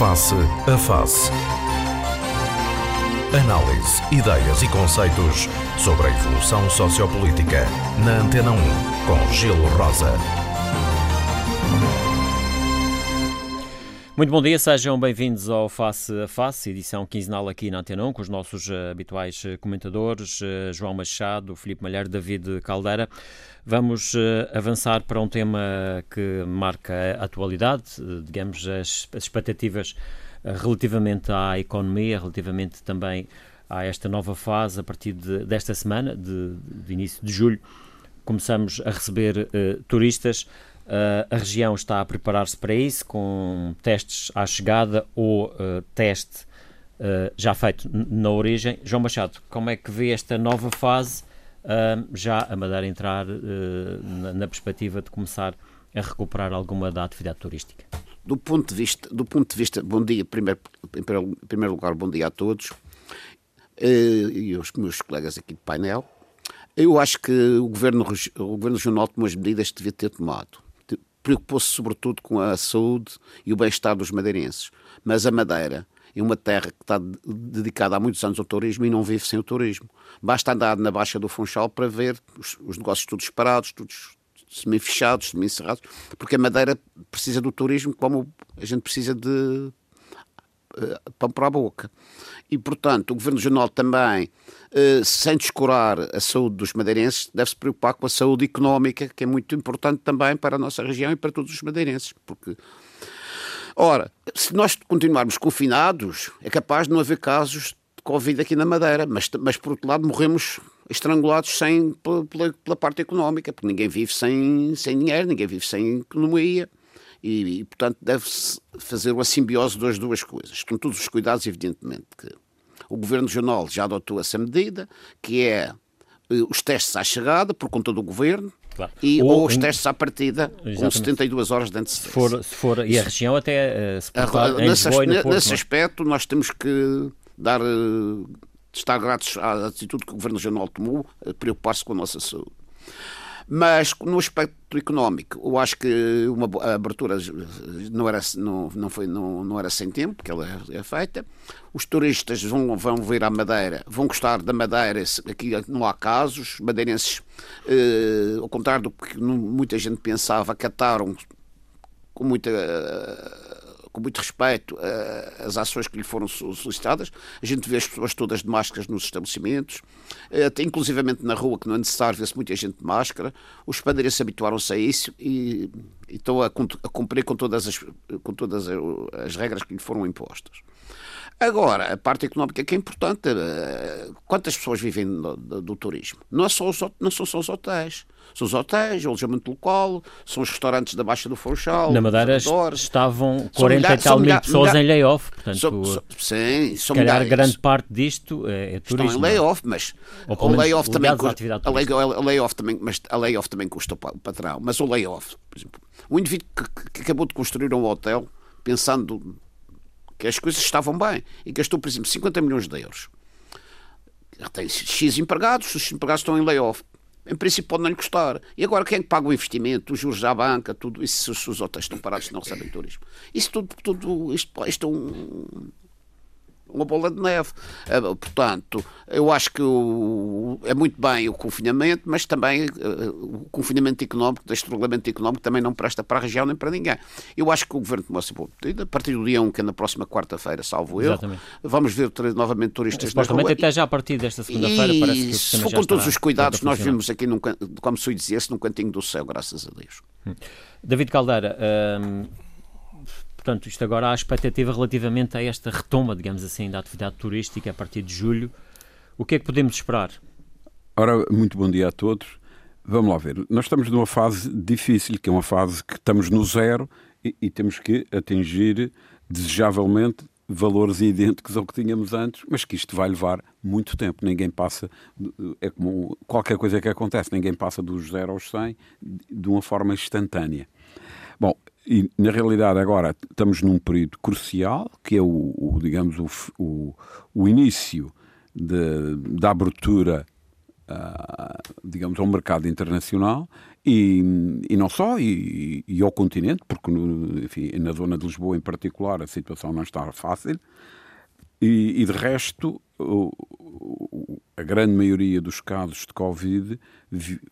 Face a Face. Análise, ideias e conceitos sobre a evolução sociopolítica. Na Antena 1, com Gelo Rosa. Muito bom dia, sejam bem-vindos ao Face a Face, edição quinzenal aqui na Antena 1, com os nossos uh, habituais uh, comentadores, uh, João Machado, Filipe Malheiro, David Caldeira. Vamos avançar para um tema que marca a atualidade, digamos, as, as expectativas relativamente à economia, relativamente também a esta nova fase a partir de, desta semana, de, de, início de julho. Começamos a receber turistas. Uh, a região está a preparar-se para isso, com testes à chegada ou uh, teste uh, já feito na origem. João Machado, como é que vê esta nova fase, já a Madeira entrar na, na, perspectiva de começar a recuperar alguma da atividade turística? Do ponto de vista, do ponto de vista bom dia, primeiro, em primeiro lugar, bom dia a todos e aos meus colegas aqui de painel. Eu acho que o Governo, o governo Regional tomou as medidas que devia ter tomado preocupou-se sobretudo com a saúde e o bem-estar dos madeirenses. Mas a Madeira é uma terra que está dedicada há muitos anos ao turismo e não vive sem o turismo. Basta andar na Baixa do Funchal para ver os, os negócios todos parados, todos semi-fechados, semi-encerrados, porque a Madeira precisa do turismo como a gente precisa de uh, pão para a boca. E, portanto, o Governo Regional também eh, sem descurar a saúde dos madeirenses, deve-se preocupar com a saúde económica, que é muito importante também para a nossa região e para todos os madeirenses. Porque, ora, se nós continuarmos confinados, é capaz de não haver casos de Covid aqui na Madeira, mas, mas por outro lado, morremos estrangulados sem, pela, pela parte económica, porque ninguém vive sem, sem dinheiro, ninguém vive sem economia. E, e portanto, deve-se fazer uma simbiose das duas coisas, com todos os cuidados, evidentemente, que o Governo Regional já adotou essa medida, que é eh, os testes à chegada, por conta do Governo, Claro. E, ou, ou, os testes à partida Exatamente. com 72 horas de antecedência. Se for, se for, e a região até uh, se portar nesse, Lisboa, Porto, nesse é? aspecto nós temos que dar, uh, estar gratos à atitude que o Governo Regional tomou, preocupar-se com a nossa saúde. Mas no aspecto económico, eu acho que uma a abertura não era, não, não, foi, não, não era sem tempo, porque ela é, é feita. Os turistas vão, vão vir à Madeira, vão gostar da Madeira, aqui não há casos. Madeirenses, eh, ao contrário do que muita gente pensava, cataram com muita com muito respeito uh, as ações que lhe foram solicitadas. A gente vê as pessoas todas de máscaras nos estabelecimentos, uh, até inclusivamente na rua, que não é necessário, vê-se muita gente de máscara. Os padeiros habituaram-se a isso e, e estão a, a, cumprir com todas, as, com todas as regras que lhe foram impostas. Agora, a parte económica que é importante, uh, quantas pessoas vivem do, do, do turismo? Não, é só os, não são só os hotéis. São os hotéis, o alojamento local, são os restaurantes da Baixa do Funchal. Na Madeira estavam 40 e tal mil pessoas em layoff. Portanto, são, são, sim, são se calhar grande parte disto é, é turismo. Estão em layoff, mas o layoff também custa, a layoff também, mas a layoff também custa o patrão. Mas o layoff, por exemplo, o indivíduo que, que acabou de construir um hotel pensando que as coisas estavam bem e gastou, por exemplo, 50 milhões de euros. Tem X empregados, os empregados estão em layoff em princípio pode não lhe custar. E agora quem é que paga o investimento, os juros da banca, tudo isso, se os hotéis estão parados não recebem turismo? Isso tudo, tudo isto, isto é um, uma bola de neve. Eh, portanto, eu acho que o, é muito bem o confinamento, mas também uh, o confinamento económico, deste regulamento económico, também não presta para a região nem para ninguém. Eu acho que o Governo tomou-se boa medida. A partir do dia 1, que é na próxima quarta-feira, salvo eu, vamos ver novamente turistas na rua. até já a partir desta segunda-feira parece que se for com todos os cuidados nós vimos aqui, num, como se dizia-se, num cantinho do céu, graças a Deus. Hum. David Caldeira, hum, Portanto, isto agora há expectativa relativamente a esta retoma, digamos assim, da atividade turística a partir de julho. O que é que podemos esperar? Ora, muito bom dia a todos. Vamos lá ver. Nós estamos numa fase difícil, que é uma fase que estamos no zero e, e temos que atingir, desejavelmente, valores idênticos ao que tínhamos antes, mas que isto vai levar muito tempo. Ninguém passa, é como qualquer coisa que acontece, ninguém passa dos zero aos 100 de uma forma instantânea. Bom, e na realidade agora estamos num período crucial, que é o, o digamos, o, o, o início de, da abertura, uh, digamos, ao mercado internacional E, e não só, e, e, ao continente, porque no, enfim, na zona de Lisboa em particular a situação não está fácil. E, e de resto, a grande maioria dos casos de Covid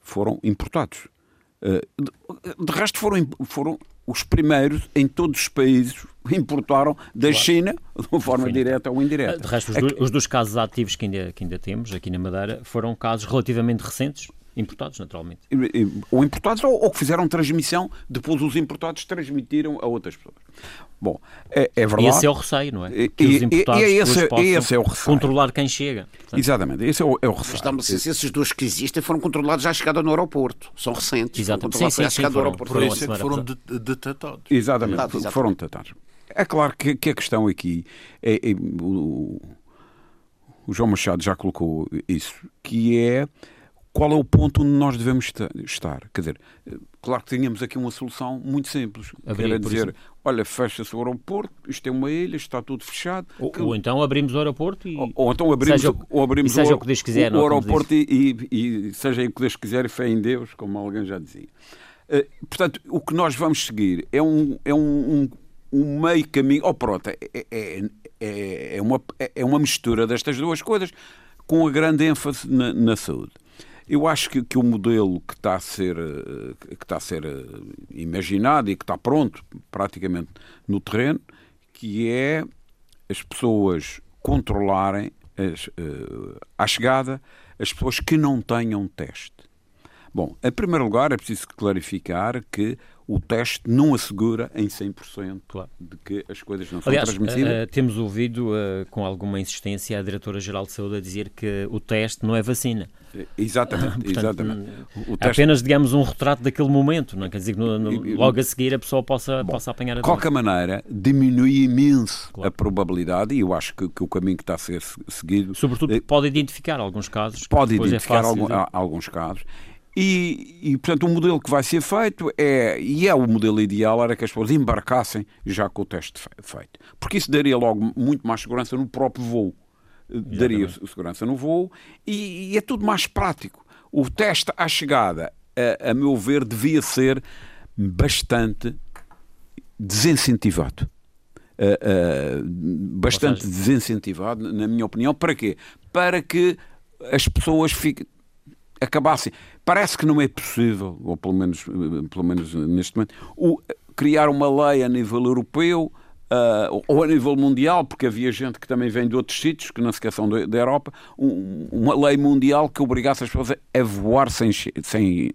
foram importados. Uh, de, de, resto, foram, foram os primeiros em todos os países importaram da claro. China de uma forma Sim. direta ou indireta. De resto, os, é do, os, dos casos ativos que ainda, que ainda temos aqui na Madeira foram casos relativamente recentes, Importados, naturalmente. Ou importados, ou, ou, que fizeram transmissão, depois os importados transmitiram a outras pessoas. Bom, é, é verdade. E esse é o receio, não é? Que e, os importados e, e esse, esse é o receio. controlar quem chega. Portanto, Exatamente, esse é o, é o receio. Estamos, se esses dois que existem foram controlados à chegada no aeroporto. São recentes. Exatamente. Sim, sim, à chegada sim, foram, Por isso é que foram detectados. Exatamente, exatamente, foram detectados. É claro que, que a questão aqui é, é o, o João Machado já colocou isso, que é qual é o ponto onde nós devemos estar? Quer dizer, claro que tínhamos aqui uma solução muito simples. Abrir, Quer dizer, olha, fecha-se o aeroporto, isto é uma ilha, está tudo fechado. Ou, que... ou então abrimos o aeroporto e. Ou, ou então abrimos, seja, ou abrimos seja o, o quiser, o, o aeroporto e, e, e, seja o que Deus quiser e fé em Deus, como alguém já dizia. Uh, portanto, o que nós vamos seguir é um, é um, um, um meio caminho. Oh, pronto, é, é, é, é, uma, é uma mistura destas duas coisas com a grande ênfase na, na saúde. Eu acho que, que o modelo que está a ser, eh, que está a ser eh, imaginado e que está pronto praticamente no terreno, que é as pessoas controlarem as, uh, à chegada as pessoas que não tenham teste. Bom, em primeiro lugar, é preciso clarificar que o teste não assegura em 100% claro. de que as coisas não Aliás, são transmissíveis. Uh, temos ouvido uh, com alguma insistência a Diretora-Geral de Saúde a dizer que o teste não é vacina. Exatamente, Portanto, exatamente. O teste... Apenas, digamos, um retrato daquele momento, não é? quer dizer que no, no, logo a seguir a pessoa possa, Bom, possa apanhar a De qualquer maneira, diminui imenso claro. a probabilidade, e eu acho que, que, o caminho que está a ser seguido... Sobretudo é, pode identificar alguns casos. Pode é identificar é algum, de... alguns casos. E, e, portanto, o modelo que vai ser feito é, e é o modelo ideal, era que as pessoas embarcassem já com o teste feito. Porque isso daria logo muito mais segurança no próprio voo. Exatamente. Daria segurança no voo e, e, é tudo mais prático. O teste à chegada, a, a meu ver, devia ser bastante desincentivado. Uh, uh, bastante seja... desincentivado, na minha opinião. Para quê? Para que as pessoas fiquem acabassem. Parece que não é possível, ou pelo menos, pelo menos neste momento, o, criar uma lei a nível europeu uh, ou a nível mundial, porque havia gente que também vem de outros sítios, que não se esqueçam da Europa, um, uma lei mundial que obrigasse as pessoas a voar sem, sem,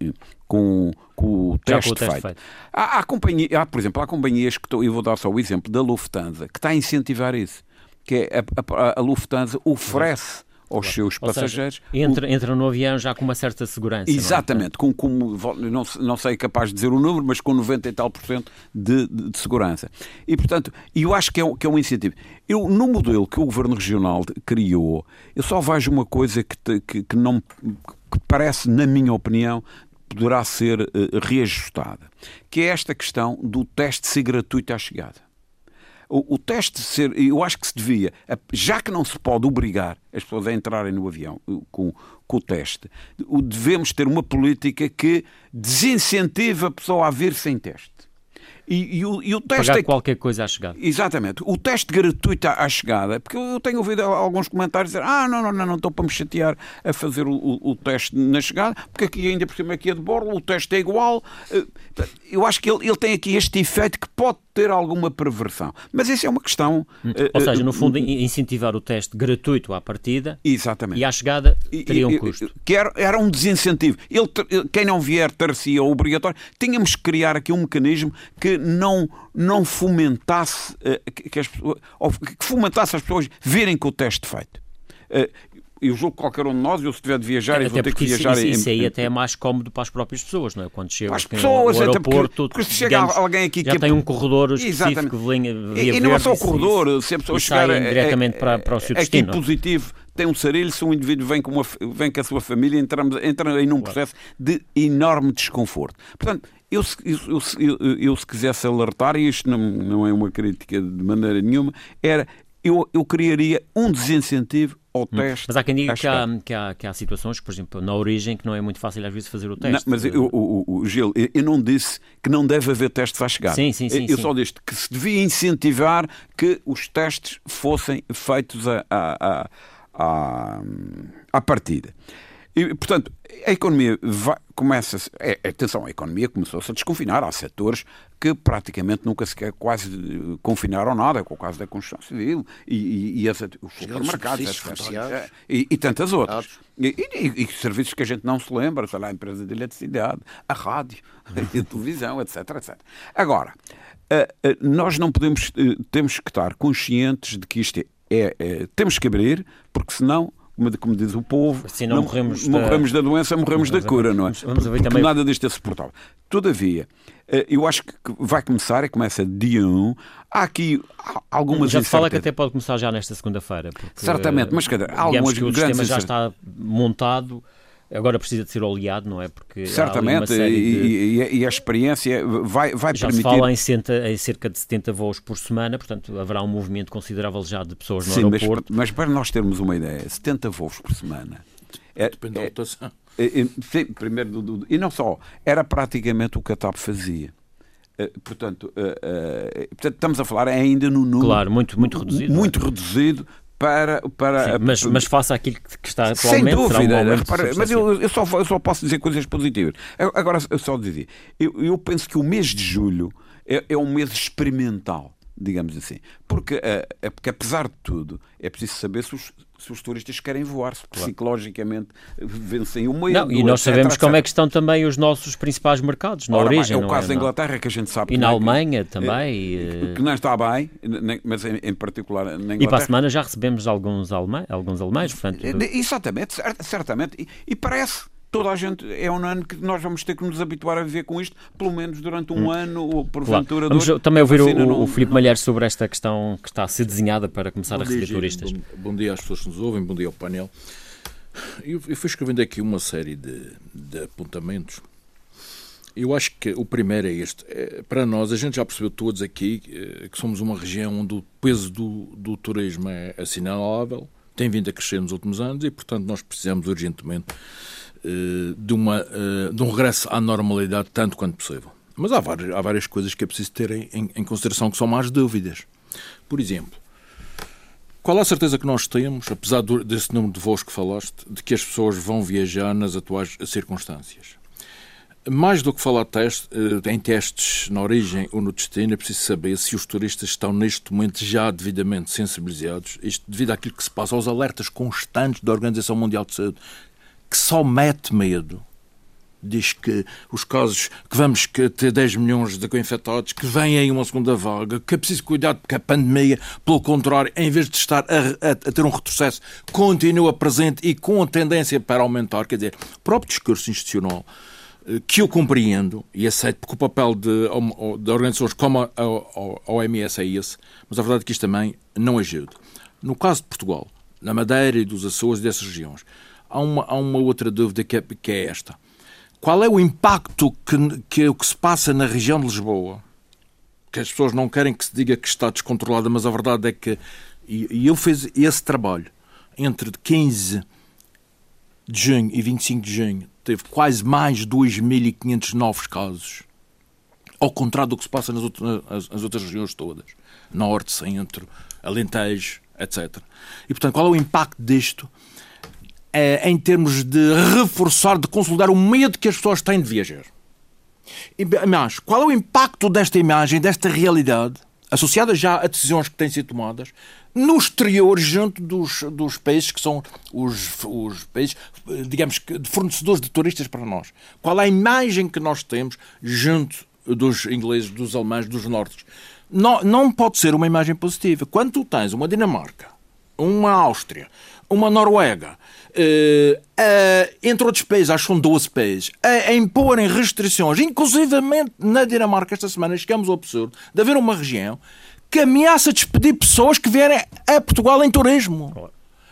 com, com o teste, com o teste feito. feito. Há, há, companhia, há, por exemplo, há companhias que, eu vou dar só o exemplo da Lufthansa, que está a incentivar isso, que é a, a, a Lufthansa oferece aos claro. seus passageiros. Seja, entra, entra no avião já com uma certa segurança. Exatamente, não é? com, com não, não sei capaz de dizer o número, mas com 90 e tal por cento de, de, de, segurança. E, portanto, eu acho que é, que é um incentivo. Eu, no modelo que o Governo Regional criou, eu só vejo uma coisa que, que, que não que parece, na minha opinião, poderá ser uh, reajustada, que é esta questão do teste ser gratuito à chegada o, o teste ser, eu acho que se devia, já que não se pode obrigar as pessoas a entrarem no avião com, com o teste, devemos ter uma política que desincentiva a pessoa a vir sem teste. E, e, o, e o teste. Pagar é... qualquer coisa à chegada. Exatamente. O teste gratuito à, chegada, porque eu tenho ouvido alguns comentários dizer: ah, não, não, não, não estou para me chatear a fazer o, o, o teste na chegada, porque aqui ainda por cima aqui é de bordo, o teste é igual. Eh, eu acho que ele, ele tem aqui este efeito que pode ter alguma perversão. Mas isso é uma questão. Hum. Eh, Ou seja, no fundo, incentivar o teste gratuito à partida Exatamente. e à chegada teria um custo. Que era, era um desincentivo. Ele, quem não vier ter-se obrigatório. Tínhamos que criar aqui um mecanismo que não, não fomentasse, eh, que, as, que fomentasse as pessoas virem com o teste feito. Eh, eu julgo que qualquer um de nós, eu se tiver de viajar, até vou ter que viajar isso, isso, aí até é mais cómodo para as próprias pessoas, não é? Quando chega as pessoas, ao aeroporto, porque, porque se chega digamos, alguém aqui já que tem um corredor específico via e, e não é só o corredor, se a pessoa chegar diretamente para, para o seu destino. Aqui positivo tem um sarilho, se um indivíduo vem com, uma, vem com a sua família, entramos, entra em um processo de enorme desconforto. Portanto, eu, eu, eu, eu, se quisesse alertar, e isto não, não é uma crítica de maneira nenhuma, era eu, eu criaria um desincentivo ao hum. teste. Mas há quem diga que há, que, há, que há situações, por exemplo, na origem, que não é muito fácil às vezes fazer o teste. Não, mas eu, o, o, Gil, eu não disse que não deve haver testes à chegada. Sim, sim, sim. Eu sim. só disse que se devia incentivar que os testes fossem feitos a, a, a, a partida. E, portanto, a economia vai, começa. É, atenção, a economia começou-se a desconfinar. Há setores que praticamente nunca sequer quase confinaram nada, com o caso da construção civil e, e, e as, os supermercados, etc. E, e, tantas outras. E, serviços que a gente não se lembra, sei lá, a empresa de eletricidade, a rádio, a televisão, etc, etc. Agora, nós não podemos, eh, temos que estar conscientes de que isto é, é, temos que abrir, porque senão como diz o povo, assim não, não morremos, morremos da... da... doença, morremos da cura, não é? Vamos, vamos também... Nada disto é suportável. Todavia, eh, eu acho que vai começar, e começa dia 1. Há aqui algumas Já se fala que até pode começar já nesta segunda-feira. Certamente, mas cada, há algumas que o sistema já está montado Agora precisa de ser oleado, não é? Porque Certamente, de... e, e, a experiência vai, vai já permitir... Já se fala em, centa, em, cerca de 70 voos por semana, portanto haverá um movimento considerável já de pessoas no Sim, aeroporto. Mas, mas, para nós termos uma ideia, 70 voos por semana... É, Depende é, da lotação. É, é, sim, primeiro, do, do, e não só, era praticamente o que a TAP fazia. Uh, portanto, uh, uh, portanto, estamos a falar ainda no número. Claro, muito, muito reduzido. Muito reduzido para. para Sim, mas, mas faça aquilo que está atualmente. Sem dúvida, um repara, mas eu, eu, só, eu só posso dizer coisas positivas. Agora, eu só dizer, eu, eu penso que o mês de julho é, é um mês experimental digamos assim. Porque, uh, porque, apesar de tudo, é preciso saber se os, se os turistas querem voar, se psicologicamente vencem o medo. Não, e nós etc, sabemos etc. como é que estão também os nossos principais mercados, na Ora, origem. É o caso é, da Inglaterra que a gente sabe. E na é Alemanha também. Que, que, não está bem, mas em, em, particular na Inglaterra. E para a semana já recebemos alguns, alemães, alguns alemães, portanto... Exatamente, certamente. E, e parece toda a gente é um ano que nós vamos ter que nos habituar a viver com isto, pelo menos durante um hum. ano ou porventura. Claro. Vamos também ouvir o, não... o Filipe Malheiro sobre esta questão que está a ser desenhada para começar bom a receber dia, turistas. Bom, bom, dia às pessoas que nos ouvem, bom dia ao painel. Eu, eu fui escrevendo aqui uma série de, de apontamentos. Eu acho que o primeiro é este. É, para nós, a gente já percebeu todos aqui eh, que somos uma região onde o peso do, do turismo é assinalável, tem vindo a crescer nos últimos anos e, portanto, nós precisamos urgentemente de, uma, eh, de um regresso à normalidade tanto quanto possível. Mas há várias, há várias coisas que é preciso ter em, em consideração que são mais dúvidas. Por exemplo, qual a certeza que nós temos, apesar desse número de voos que falaste, de que as pessoas vão viajar nas atuais circunstâncias? Mais do que falar teste, eh, em testes na origem ou no destino, é preciso saber se os turistas estão neste momento já devidamente sensibilizados, isto devido àquilo que se passa, aos alertas constantes da Organização Mundial de Saúde, que só mete medo. Diz que os casos que vamos ter 10 milhões de infectados, que vem aí uma segunda vaga, que é preciso cuidar porque a pandemia, pelo contrário, em vez de estar a, a, a ter um retrocesso, continua presente e com a tendência para aumentar. Quer dizer, o próprio discurso institucional eh, que eu compreendo e aceito, porque o papel de, de organizações como a, a, a OMS é esse, mas a verdade é que isto também não ajuda. No caso de Portugal, na Madeira e dos Açores e dessas regiões, há uma, há uma outra dúvida que é, que é esta. Qual é o impacto que, que que se passa na região de Lisboa? Que as pessoas não querem que se diga que está descontrolada, mas a verdade é que. E, e eu fiz esse trabalho entre 15 de junho e 25 de junho. Teve quase mais 2.500 novos casos. Ao contrário do que se passa nas outras, nas, nas outras regiões todas. Norte, Centro, Alentejo, etc. E, portanto, qual é o impacto disto em termos de reforçar, de consolidar o medo que as pessoas têm de viajar. Mas qual é o impacto desta imagem, desta realidade, associada já a decisões que têm sido tomadas, no exterior, junto dos, dos países que são os, os países, digamos que, fornecedores de turistas para nós? Qual é a imagem que nós temos junto dos ingleses, dos alemães, dos nortes? Não, não pode ser uma imagem positiva. Quando tu tens uma Dinamarca, uma Áustria, uma Noruega, uh, uh, entre outros países, acho que são 12 países, a, a imporem restrições, inclusivamente na Dinamarca, esta semana chegamos ao absurdo de haver uma região que ameaça despedir pessoas que vierem a Portugal em turismo.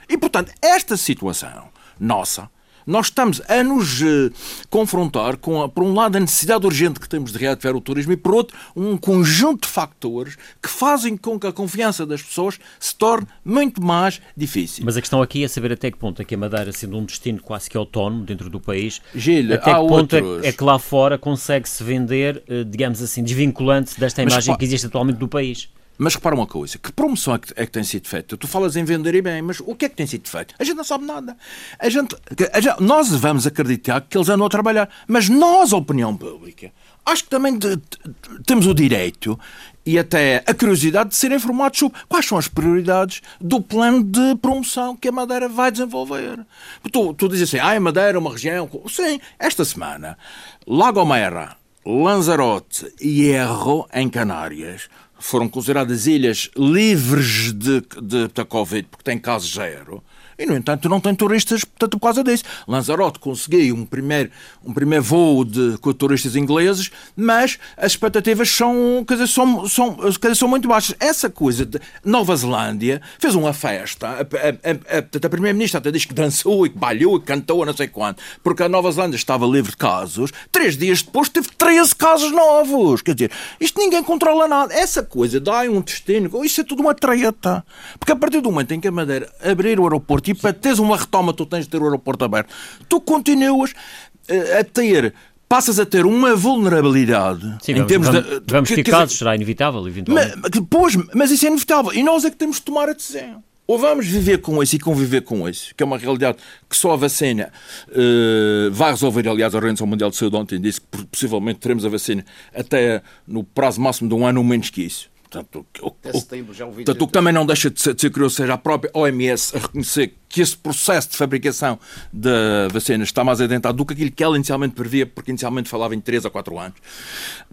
E, portanto, esta situação nossa Nós estamos a nos uh, confrontar com, por um lado, a necessidade urgente que temos de reativar o turismo e, por outro, um conjunto de factores que fazem com que a confiança das pessoas se torne muito mais difícil. Mas a questão aqui é saber até que ponto é que a Madeira, sendo um destino quase que autónomo dentro do país, Gilles, até que ponto é, é, que lá fora consegue-se vender, uh, digamos assim, desvinculante desta imagem Mas, que existe atualmente do país. Mas repara uma coisa, que promoção é que, é que, tem sido feita? Tu falas em vender e bem, mas o que é que tem sido feito? A gente não sabe nada. A gente, a gente, nós vamos acreditar que eles andam a trabalhar, mas nós, a opinião pública, acho que também de, de, temos o direito e até a curiosidade de ser informados sobre quais são as prioridades do plano de promoção que a Madeira vai desenvolver. Tu, tu dizes assim, ah, a Madeira é uma região... Sim, esta semana, Lagomera, Lanzarote e Erro, em Canárias, foram consideradas ilhas livres de, de, de Covid, porque têm casos zero, e, no entanto, não tem turistas, portanto, por causa disso. Lanzarote conseguiu um primeiro, um primeiro voo de, com turistas ingleses, mas as expectativas são, quer dizer, são, são, quer dizer, são muito baixas. Essa coisa de Nova Zelândia fez uma festa. A, a, a, a, Primeira-Ministra até diz que dançou e que balhou e que cantou, não sei quanto, porque a Nova Zelândia estava livre de casos. Três dias depois teve 13 casos novos. Quer dizer, isto ninguém controla nada. Essa coisa dá um destino, isso é tudo uma treta. Porque a partir do momento em que a Madeira abrir o aeroporto e para teres uma retoma, tu tens de ter o aeroporto aberto. Tu continuas eh, a ter passas a ter uma vulnerabilidade Sim, em vamos, termos vamos, de. Vamos ter casos, será inevitável, eventualmente. Mas, pois, mas isso é inevitável. E nós é que temos de tomar a decisão. Ou vamos viver com isso e conviver com isso, que é uma realidade que só a vacina uh, vai resolver. Aliás, a Organização Mundial de Saúde ontem disse que possivelmente teremos a vacina até no prazo máximo de um ano ou menos que isso. Portanto, o, setembro, já ouvi portanto, o que também não deixa de ser, de ser curioso seja a própria OMS a reconhecer que esse processo de fabricação da vacina está mais adiantado do que aquilo que ela inicialmente previa, porque inicialmente falava em 3 a 4 anos.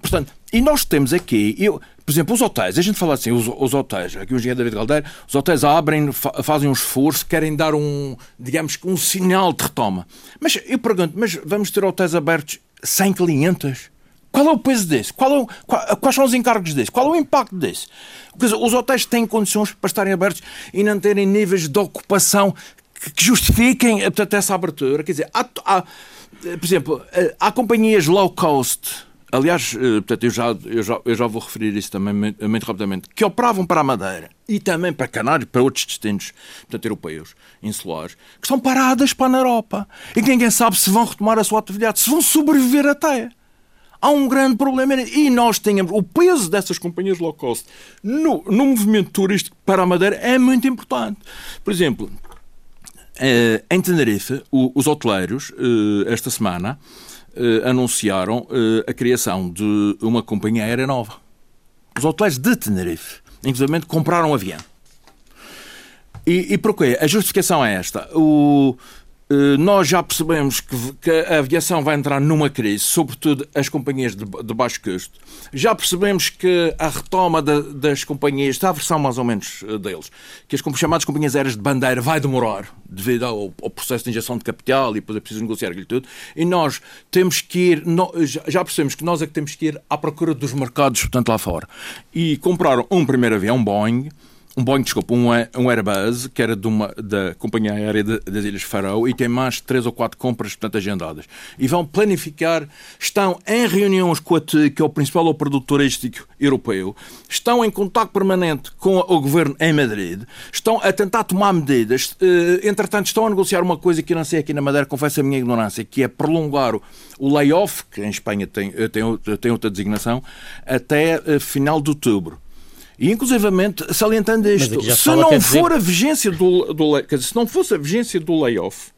Portanto, e nós temos aqui, eu, por exemplo, os hotéis, a gente fala assim, os, os hotéis, aqui o engenheiro David Galdeiro, os hotéis abrem, fa, fazem um esforço, querem dar um, digamos que um sinal de retoma. Mas eu pergunto, mas vamos ter hotéis abertos sem clientes? Qual é o peso desse? É o, qual, quais são os encargos desse? Qual é o impacto desse? Dizer, os hotéis têm condições para estarem abertos e não terem níveis de ocupação que, que justifiquem portanto, essa abertura. Quer dizer, há, há, por exemplo, eh, há companhias low cost. Aliás, eh, portanto, eu, já, eu, já, eu já vou referir isso também muito rapidamente, que operavam para a Madeira e também para Canários, para outros destinos portanto, europeus, insulares, que estão paradas para a Europa e que ninguém sabe se vão retomar a sua atividade, se vão sobreviver até há um grande problema e nós temos o peso dessas companhias low cost no, no movimento turístico para a Madeira é muito importante. Por exemplo, eh, em Tenerife, os hoteleiros, eh, esta semana, eh, anunciaram a criação de uma companhia aérea nova. Os hoteleiros de Tenerife, inclusive, compraram um avião. E, e porquê? A justificação é esta. O, nós já percebemos que, que, a aviação vai entrar numa crise, sobretudo as companhias de, de baixo custo. Já percebemos que a retoma das companhias, está a versão mais ou menos eh, deles, que as chamadas companhias aéreas de bandeira vai demorar devido ao, ao, processo de injeção de capital e depois é preciso negociar aquilo tudo. E nós temos que ir, já percebemos que nós é que temos que ir à procura dos mercados, portanto, lá fora. E compraram um primeiro avião, um Boeing, um Boeing, desculpa, um, um Airbus, que era de uma, da companhia aérea de, das Ilhas Faroe, e tem mais três ou quatro compras, portanto, agendadas. E vão planificar, estão em reuniões com a TI, que é o principal operador turístico europeu, estão em contato permanente com o governo em Madrid, estão a tentar tomar medidas, eh, entretanto, estão a negociar uma coisa que eu não sei aqui na Madeira, confesso a minha ignorância, que é prolongar o, o layoff, que em Espanha tem, tem, tem outra designação, até eh, final de outubro. E, inclusivamente, salientando isto, se não for dizer... a vigência do, do dizer, se não fosse a vigência do layoff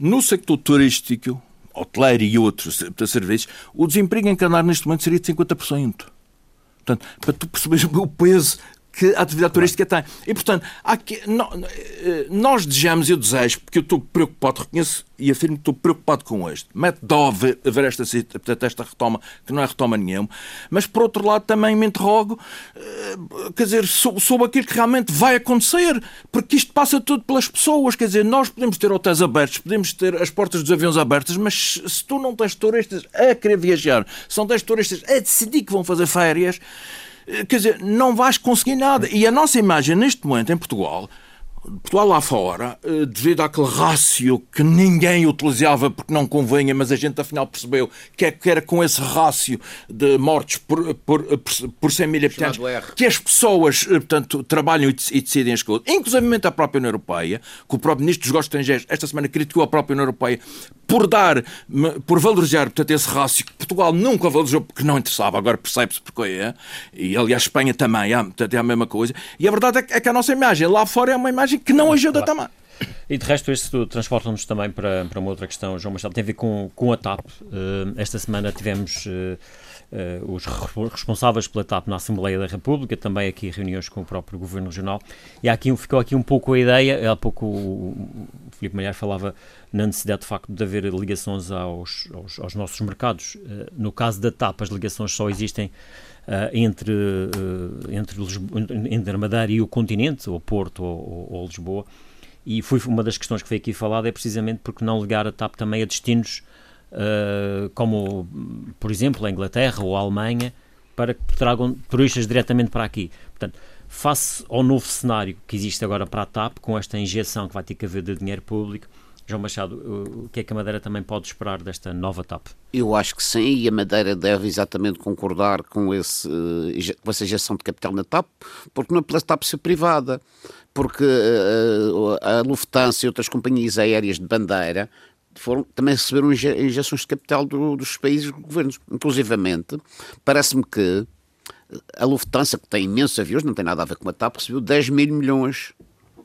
no sector turístico, hoteleiro e outros serviços, o desemprego em Canário neste momento seria de 50%. Portanto, para tu perceberes o peso que a atividade turística tem. E, portanto, aqui, eh, nós desejamos, eu desejo, porque eu estou preocupado, reconheço e afirmo que estou preocupado com isto. Mete dó ver, ver esta, esta retoma, que não é retoma nenhuma, mas, por outro lado, também me interrogo, eh, quer dizer, sobre, aquilo que realmente vai acontecer, porque isto passa tudo pelas pessoas, quer dizer, nós podemos ter hotéis abertos, podemos ter as portas dos aviões abertas, mas se tu não tens turistas a querer viajar, se não tens turistas a decidir que vão fazer férias, quer dizer, não vais conseguir nada. E a nossa imagem neste momento em Portugal Portugal lá fora, eh, devido àquele rácio que ninguém utilizava porque não convenha, mas a gente afinal percebeu que, é, que era com esse rácio de mortes por, por, por 100 mil habitantes que as pessoas, eh, portanto, trabalham e decidem as coisas, inclusive a própria União Europeia, que o próprio Ministro dos Negócios Estrangeiros esta semana criticou a própria União Europeia por dar, por valorizar, portanto, esse rácio que Portugal nunca valorizou porque não interessava, agora percebe-se porque é, e aliás Espanha também, é, portanto, é a mesma coisa. E a verdade é que é a nossa imagem lá fora é uma imagem que não ajuda claro. também. E de resto, este transporta-nos também para, para uma outra questão, João Machado, tem a ver com, com a TAP. Uh, esta semana tivemos uh, uh, os responsáveis pela TAP na Assembleia da República, também aqui reuniões com o próprio Governo Regional, e aqui, ficou aqui um pouco a ideia, há pouco o, o Filipe Malhar falava na necessidade de facto de haver ligações aos, aos, aos nossos mercados. no caso da TAP, as ligações só existem entre, uh, entre, Lisboa, entre a Madeira e o continente, ou Porto ou, ou, ou, Lisboa. E foi uma das questões que foi aqui falada é precisamente porque não ligar a TAP também a destinos uh, como, por exemplo, a Inglaterra ou a Alemanha, para que tragam turistas diretamente para aqui. Portanto, face ao novo cenário que existe agora para a TAP, com esta injeção que vai ter que haver de dinheiro público, João Machado, o que é que a Madeira também pode esperar desta nova TAP? Eu acho que sim, e a Madeira deve exatamente concordar com, esse, com essa injeção de capital na TAP, porque não é pela TAP ser privada, porque uh, a Lufthansa e outras companhias aéreas de bandeira foram, também receberam injeções de capital do, dos países governos. Inclusivamente, parece-me que a Lufthansa, que tem imensos aviões, não tem nada a ver com a TAP, recebeu 10 mil milhões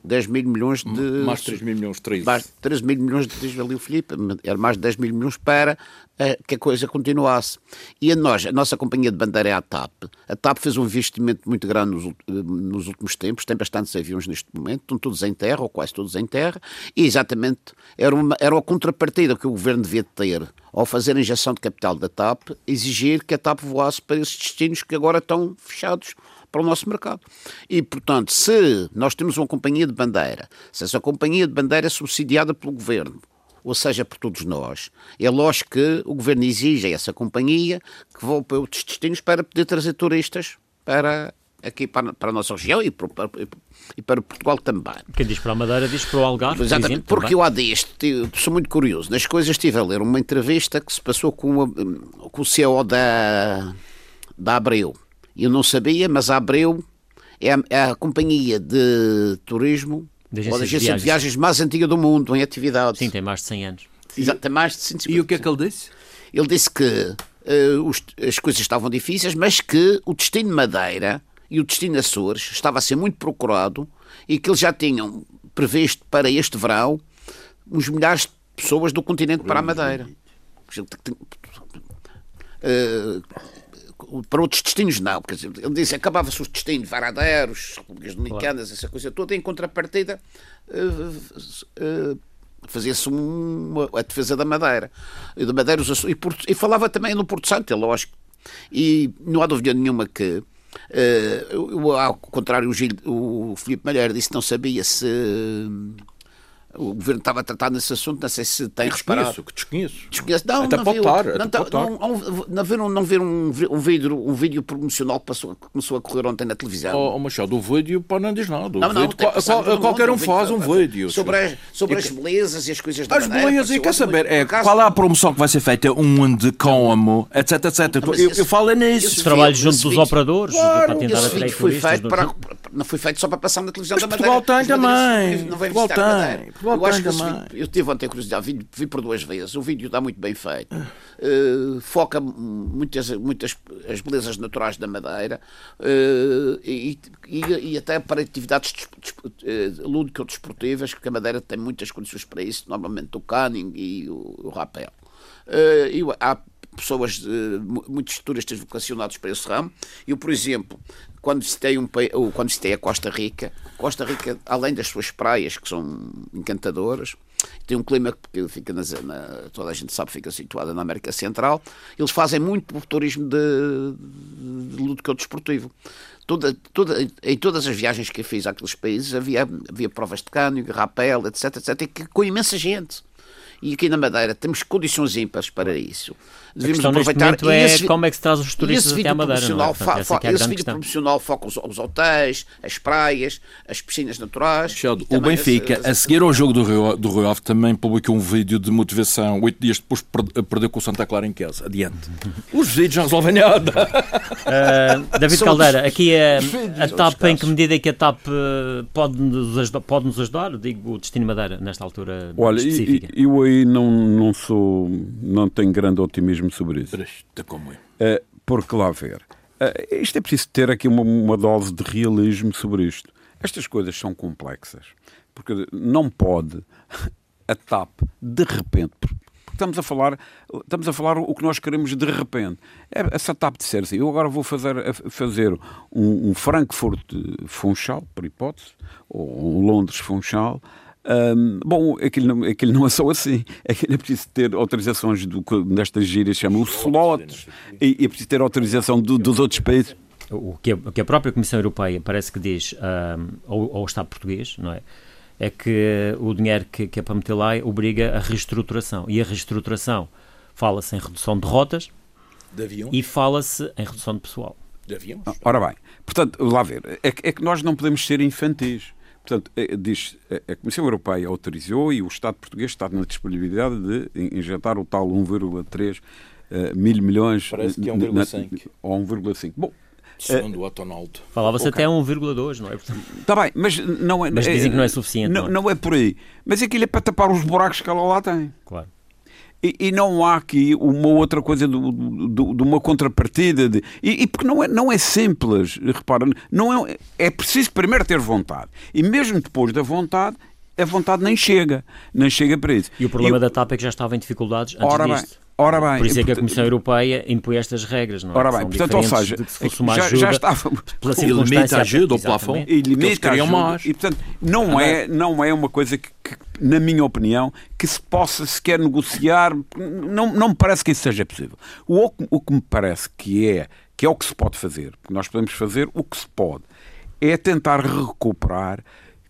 10 mil milhões de. Mais 3 mil milhões, 13. Mais 13 mil milhões, diz ali o Filipe, era mais de 10 mil milhões para uh, que a coisa continuasse. E a nós, a nossa companhia de bandeira é a TAP. A TAP fez um investimento muito grande nos, nos últimos tempos, tem bastantes aviões neste momento, estão todos em terra, ou quase todos em terra, e exatamente era uma, era a contrapartida que o governo devia ter ao fazer a injeção de capital da TAP, exigir que a TAP voasse para esses destinos que agora estão fechados para o nosso mercado. E, portanto, se nós temos uma companhia de bandeira, se essa companhia de bandeira é subsidiada pelo governo, ou seja, por todos nós, é lógico que o governo exige a essa companhia que vá para outros destinos para poder trazer turistas para aqui para, para a nossa região e para, e para Portugal também. Quem diz para a Madeira diz para o Algarve, Exatamente, exemplo, porque também. eu há dias sou muito curioso. Nas coisas estive a ler uma entrevista que se passou com, a, com o CEO da, da Abreu, eu não sabia, mas a Abreu é a, é a companhia de turismo de agência ou de agência de viagens. de viagens mais antiga do mundo em atividade. Sim, tem mais de 100 anos. Exato, tem mais de 150 E o que é que ele disse? Ele disse que uh, os, as coisas estavam difíceis, mas que o destino Madeira e o destino Açores estava a ser muito procurado e que eles já tinham previsto para este verão uns milhares de pessoas do continente para a Madeira. Uh, para outros destinos não, quer dizer, ele disse acabava-se os destinos varadeiros, Repúblicas Dominicanas, claro. essa coisa toda, em contrapartida uh, uh, fazia-se uma, a defesa da Madeira, e, da Madeira e, e, falava também no Porto Santo, é lógico, e não há dúvida nenhuma que uh, ao contrário, o, Gil, o Filipe Malheiro disse que não sabia se o governo estava a tratar nesse assunto, não sei se tem reparado. Que desconheço. Desconheço. Não, até não pode estar. Não, tá- não, não, ver, não ver um, um, vídeo, um vídeo promocional que, passou, que começou a correr ontem na televisão. Oh, oh Machado, o vídeo pode não diz nada. Não, não, qual, qual, qualquer um faz um vídeo. Sobre, as, sobre as belezas e as coisas da As belezas, e quer saber, é, qual é a promoção que vai ser feita, onde, como, etc, etc. Eu, eu falo é nisso. Trabalho junto dos operadores para tentar atrair foi feito para, Não foi feito só para passar na televisão da Madeira. Portugal tem também. Portugal tem. Portugal tem também eu tive ontem a curiosidade, vi, vi, por duas vezes. O vídeo está muito bem feito. Uh, foca muitas, muitas as belezas naturais da Madeira uh, e, e, e, até para atividades uh, lúdico-desportivas, que a Madeira tem muitas condições para isso, normalmente o caning e o, o rapel. Uh, e há pessoas, muitos turistas vocacionados para esse ramo. Eu, por exemplo, quando visitei, um, quando visitei a Costa Rica, Costa Rica, além das suas praias, que são encantadoras, tem um clima que fica na, zona toda a gente sabe, fica situada na América Central. Eles fazem muito por turismo de, de, de lúdico desportivo. Toda, toda, em todas as viagens que eu fiz àqueles países havia, havia provas de cânion, rapel, etc, etc, e que, com imensa gente. E aqui na Madeira temos condições ímpares para isso. Devemos aproveitar e é esse, como é que se traz os turistas até à Madeira. Não é? Portanto, essa é, é esse vídeo promocional foca os, os, hotéis, as praias, as piscinas naturais. o Benfica, as, as, a seguir ao jogo do Rio, do Rio Ave, também publicou um vídeo de motivação oito dias depois de perder com o Santa Clara em casa. Adiante. Os vídeos não resolvem nada. Uh, David São Caldeira, aqui é a TAP, em que medida é que a TAP eh, pode nos ajudar, pode -nos ajudar digo, o Destino Madeira, nesta altura Olha, específica? eu aí não, não sou, não tenho grande otimismo sobre isso. Como é? Uh, porque lá ver, uh, isto é preciso ter aqui uma, uma dose de realismo sobre isto. Estas coisas são complexas, porque não pode a TAP, de repente, estamos a falar, estamos a falar o que nós queremos de repente. É, essa TAP disser assim, eu agora vou fazer, fazer um, um Frankfurt-Funchal, por hipótese, ou um Londres-Funchal, um, bom, aquilo não, aquilo não é só assim. Aquilo é preciso ter autorizações do que nestas gírias chamam o slots, e, e é preciso ter autorização do, dos outros países. O que, a, o que a própria Comissão Europeia parece que diz um, ao, ao Estado português, não é? É que o dinheiro que, que é para meter lá obriga a reestruturação. E a reestruturação fala-se em redução de rotas de e fala-se em redução de pessoal. De aviões? Ora bem, portanto, lá ver, é, é que nós não podemos ser infantis. Portanto, é, diz, a Comissão Europeia autorizou e o Estado português está na disponibilidade de injetar o tal 1,3 uh, eh, mil milhões. Parece que é 1,5. Ou 1,5. Bom, Segundo o Atonaldo. Falava-se okay. até 1,2, não é? Está bem, mas não é. Mas dizem que não é suficiente. Não, não, é? não é por aí. Mas aquilo é para tapar os buracos que ela lá tem. Claro. E, e, não há aqui uma outra coisa de, de, de uma contrapartida. De, e, e, porque não é, não é simples, repara, não é, é preciso primeiro ter vontade. E mesmo depois da vontade, a vontade nem chega. Nem chega para isso. E o problema da TAP é que já estava em dificuldades antes ora disto. Bem, Ora bem, Por isso é que a Comissão Europeia impõe estas regras, não é? Ora bem, portanto, ou seja, se fosse uma já, ajuda, já estávamos. Pela limita a ajuda, o plafond. E limita ajuda. E, portanto, não é, não é uma coisa que, que, na minha opinião, que se possa sequer negociar. Não, não me parece que isso seja possível. O, o que me parece que é, que é o que se pode fazer, porque nós podemos fazer o que se pode, é tentar recuperar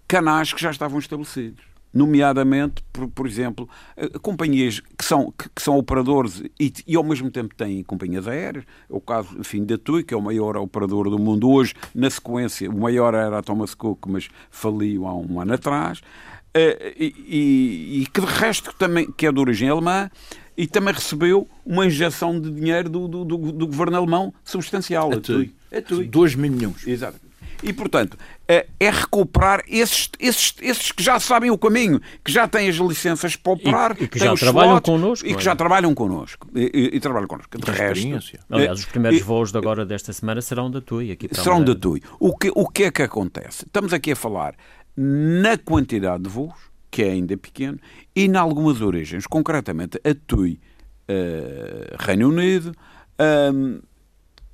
canais que já estavam estabelecidos nomeadamente, por, por exemplo, eh, companhias que são, que, que são operadores e, e, ao mesmo tempo têm companhias aéreas. É o caso, enfim, da TUI, que é o maior operador do mundo hoje. Na sequência, o maior era a Thomas Cook, mas faliu há um ano atrás. Uh, e, e, e, que de resto também que é de origem alemã e também recebeu uma injeção de dinheiro do, do, do, do governo alemão substancial. A, a TUI. A TUI. 2 mil milhões. Exato. E, portanto, é, é recuperar esses, esses, esses que já sabem o caminho, que já têm as licenças para operar, e, e que já trabalham connosco. E que já trabalham connosco. E, e, e trabalham connosco. De resto, Aliás, os primeiros voos de agora desta semana serão da TUI. Aqui para serão da TUI. O que, o que é que acontece? Estamos aqui a falar na quantidade de voos, que é ainda pequeno, e em algumas origens, concretamente a TUI uh, Reino Unido, uh,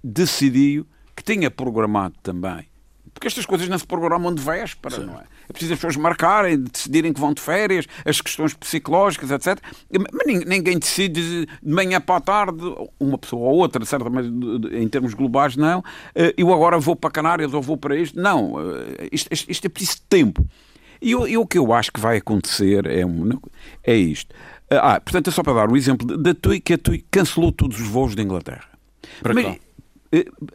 decidiu que tinha programado também porque estas coisas não se programam de véspera, Sim. não é? É preciso as pessoas marcarem, decidirem que vão de férias, as questões psicológicas, etc. Mas ninguém decide de manhã para a tarde, uma pessoa ou outra, certamente em termos globais, não. Eh, eu agora vou para Canárias ou vou para isto. Não, eh, isto, isto, isto é preciso tempo. E, e, o que eu acho que vai acontecer é, é isto. Eh, ah, portanto, é só para dar o um exemplo da TUI, que a TUI cancelou todos os voos da Inglaterra. Para Mas,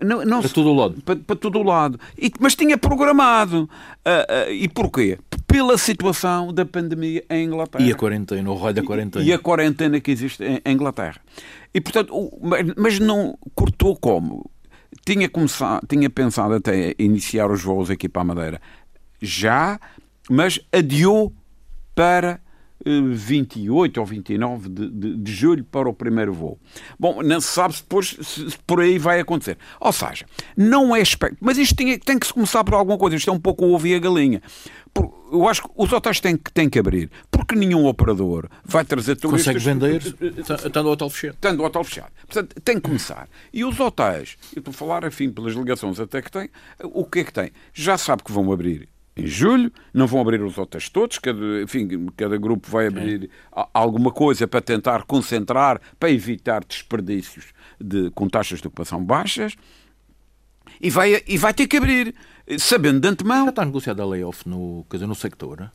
não, não para todo o lado. Para, para todo o lado. E, mas tinha programado. Uh, uh, e porquê? Pela situação da pandemia em Inglaterra. E a quarentena, o raio da quarentena. E, e a quarentena que existe em, em Inglaterra. E, portanto, o, mas, mas não cortou como? Tinha, começado, tinha pensado até iniciar os voos aqui para a Madeira já, mas adiou para 28 ou 29 de, de, de, julho para o primeiro voo. Bom, não se sabe depois se, se por aí vai acontecer. Ou seja, não é espectro. Mas isto tem, tem que se começar por alguma coisa. Isto é um pouco o ovo e a galinha. Por, eu acho que os hotéis têm, têm que abrir. Porque nenhum operador vai trazer turistas... Consegue vender estando o hotel fechado. Estando o hotel fechado. Portanto, tem que começar. E os hotéis, eu estou a falar, enfim, pelas ligações até que têm, o que é que têm? Já sabe que vão abrir em julho, não vão abrir os hotéis todos, cada, enfim, cada grupo vai abrir é. alguma coisa para tentar concentrar, para evitar desperdícios de, com taxas de ocupação baixas, e vai, e vai ter que abrir, sabendo de antemão... Já está negociada a layoff no, quer dizer, no sector,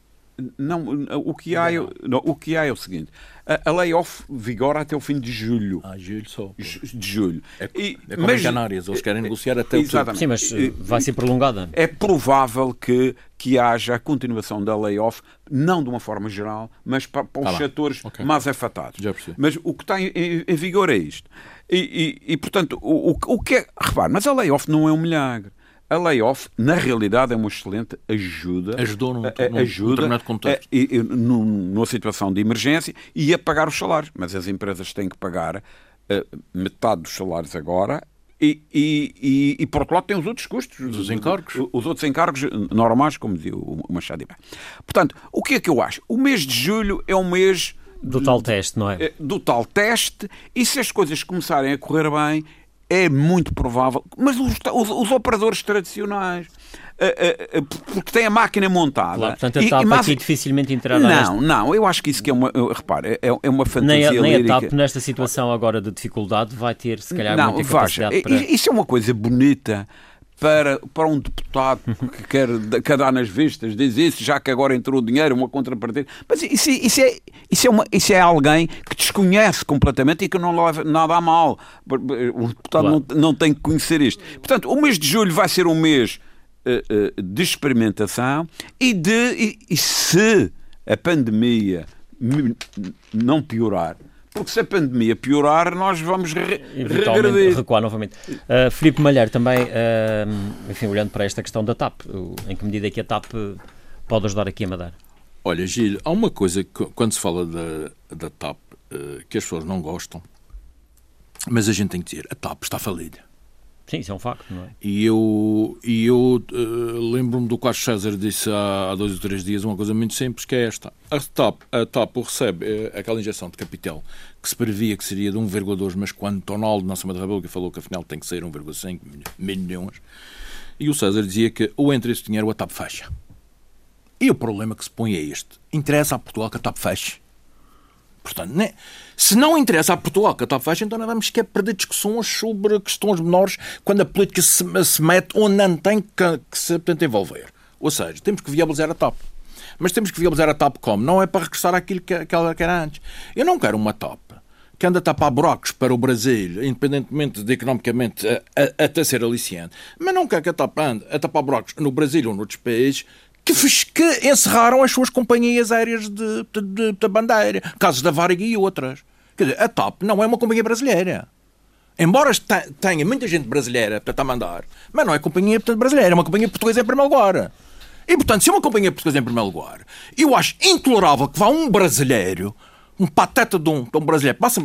Não, o que há, é, não, o que há é o seguinte: a, a layoff vigora até o fim de julho. Ah, julho só. De julho. É, e, é como mas, Canárias, eles querem negociar até o Exatamente. Sim, mas vai ser prolongada. É provável que, que haja a continuação da layoff, não de uma forma geral, mas para, para os ah setores okay. mais afetados. Já percebi. Mas o que está em, em, em vigor é isto. E, e, e portanto, o, o, o que é. Repare, mas a layoff não é um milagre a layoff, na realidade, é uma excelente ajuda. Ajudou num, num ajuda num contexto. A, a, numa situação de emergência e a pagar os salários. Mas as empresas têm que pagar uh, metade dos salários agora e, e, e, e, por outro lado, tem os outros custos. Os encargos. Os, os outros encargos normais, como dizia o Machado. Portanto, o que é que eu acho? O mês de julho é um mês. Do tal teste, não é? Eh, do tal teste, e se as coisas começarem a correr bem, é muito provável, mas os, os, os operadores tradicionais, uh, uh, porque têm a máquina montada. Claro, portanto, a TAP e, mas, aqui dificilmente entrará Não, nesta... não, eu acho que isso que é uma. Repare, é, é uma fantasia. Nem, nem a TAP, nesta situação agora de dificuldade, vai ter, se calhar, não, muita capacidade veja, para. Isso é uma coisa bonita para, para um deputado que quer, quer dar nas vistas, diz isso, já que agora entrou o dinheiro, uma contrapartida. Mas isso, isso, é, isso, é uma, isso é alguém que desconhece completamente e que não leva nada a mal. O deputado claro. não, não tem que conhecer isto. Portanto, o mês de julho vai ser um mês uh, uh, de experimentação e de. E, e se a pandemia não piorar, porque se a pandemia piorar, nós vamos re regredir. recuar novamente. Uh, Filipe Malheiro, também, uh, enfim, olhando para esta questão da TAP, em que medida é que a TAP pode ajudar aqui a Madeira? Olha, Gil, há uma coisa que, quando se fala da, da TAP uh, que as pessoas não gostam, mas a gente tem que dizer, a TAP está falida. Sim, isso é um facto, não é? E eu, e eu uh, lembro-me do que o César disse há, há, dois ou três dias uma coisa muito simples, que é esta. A TAP, a TAP recebe uh, aquela injeção de capital que se previa que seria de 1,2, mas quando Tonaldo, na Assembleia da República, falou que afinal tem que ser 1,5 mil milhões, e o César dizia que ou entre esse dinheiro a TAP fecha. E o problema que se põe é este. Interessa a Portugal que a TAP feche. Portanto, né? se não interessa a Portugal que a TAP fecha, então não vamos querer perder discussões sobre questões menores quando a política se, se mete onde não tem que, que se portanto, envolver. Ou seja, temos que viabilizar a TAP. Mas temos que viabilizar a TAP como? Não é para regressar àquilo que, que ela era antes. Eu não quero uma TAP que anda a tapar buracos para o Brasil, independentemente de economicamente até ser aliciante, mas não quero que a TAP ande a tapar buracos no Brasil ou noutros países que, que encerraram as suas companhias aéreas de, de, de, de bandeira, casos da Varig e outras. Quer dizer, a TAP não é uma companhia brasileira. Embora tenha muita gente brasileira para a mandar, mas não é companhia brasileira, é uma companhia portuguesa em primeiro lugar. E, portanto, se é uma companhia portuguesa em primeiro lugar, eu acho intolerável que vá um brasileiro um pateta de um, de um brasileiro, passa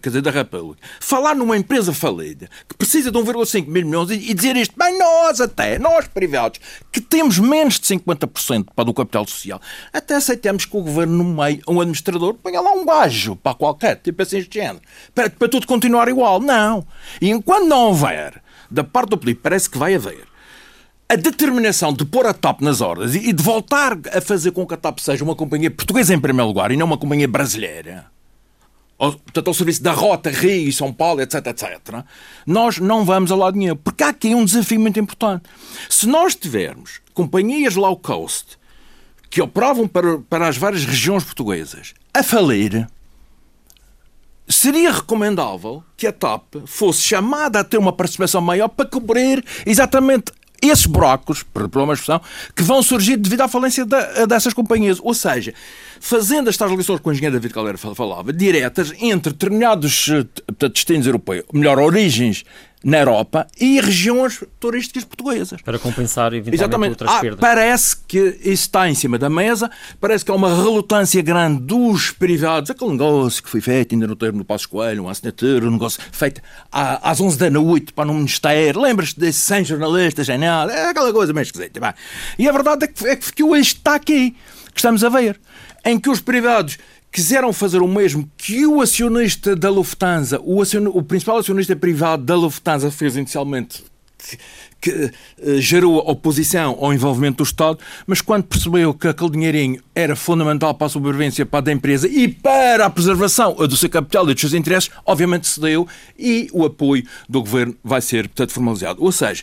quer dizer, da República, falar numa empresa falida que precisa de 1,5 mil milhões e, e, dizer isto, bem, nós até, nós privados, que temos menos de 50% para do capital social, até aceitamos que o governo, no meio, um administrador, ponha lá um gajo para qualquer, tipo assim, este género, para, para tudo continuar igual. Não. E enquanto não houver, da parte do político, parece que vai haver a determinação de pôr a TAP nas ordens e de voltar a fazer com que a TAP seja uma companhia portuguesa em primeiro lugar e não uma companhia brasileira, portanto, ao serviço da Rota, Rio, São Paulo, etc, etc, nós não vamos a lado nenhum. Porque há aqui um desafio muito importante. Se nós tivermos companhias low cost que operavam para, para as várias regiões portuguesas a falir, seria recomendável que a TAP fosse chamada a ter uma participação maior para cobrir exatamente esses buracos, por uma expressão, que vão surgir devido à falência da, dessas companhias. Ou seja, fazendo estas ligações que o engenheiro David Caldeira falava, diretas entre determinados eh, destinos europeus, melhor, origens na Europa e regiões turísticas portuguesas. Para compensar eventualmente Exatamente. outras ah, perdas. Parece que isso está em cima da mesa, parece que há uma relutância grande dos privados, aquele negócio que foi feito ainda no termo do Passo Coelho, uma assinatura, um negócio feito às 11 da noite para no Ministério, lembras-te desses 100 jornalistas, genial, é aquela coisa meio esquisita. Bem. E a verdade é que, é que o eixo está aqui, que estamos a ver, em que os privados quiseram fazer o mesmo que o acionista da Lufthansa, o, o principal acionista privado da Lufthansa fez inicialmente, que, que uh, gerou oposição ao envolvimento do Estado, mas quando percebeu que aquele dinheirinho era fundamental para a sobrevivência para a empresa e para a preservação do seu capital e dos seus interesses, obviamente cedeu e o apoio do governo vai ser, portanto, formalizado. Ou seja,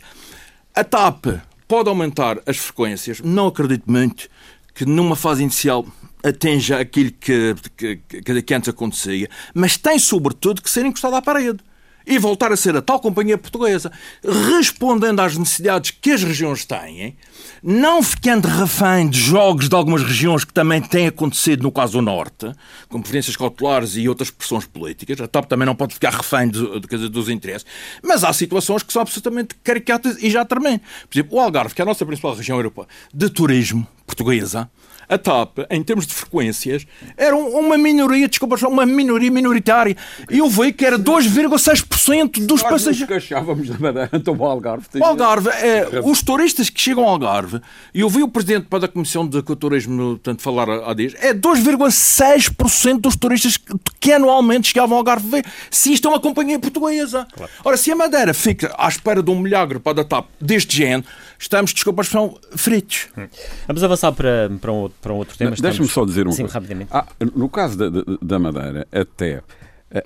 a TAP pode aumentar as frequências, não acredito muito que numa fase inicial atinja aquilo que, que, que, antes acontecia, mas tem sobretudo que ser encostado à parede e voltar a ser a tal companhia portuguesa, respondendo às necessidades que as regiões têm, não ficando refém de jogos de algumas regiões que também têm acontecido no caso do Norte, com preferências cautelares e outras pressões políticas. A TAP também não pode ficar refém de, de, dos interesses. Mas há situações que são absolutamente caricatas e já termino. Por exemplo, o Algarve, que é a nossa principal região europeia de turismo portuguesa, a TAP, em termos de frequências, era uma minoria, desculpa, uma minoria minoritária. E eu vi que era 2,6% dos Nós passageiros. Nós queixávamos da Madeira, então o Algarve. O Algarve, é, os turistas que chegam ao Algarve, e eu vi o presidente da Comissão de Turismo portanto, falar há dias, é 2,6% dos turistas que anualmente chegavam ao Algarve se isto é uma companhia portuguesa. Claro. Ora, se a Madeira fica à espera de um milagre para a TAP deste género, estamos, desculpa expressão, fritos. Hum. Vamos avançar para, para, um, para um outro tema. Deixa-me só dizer um Sim, coisa. rapidamente. Ah, no caso da, da, Madeira, até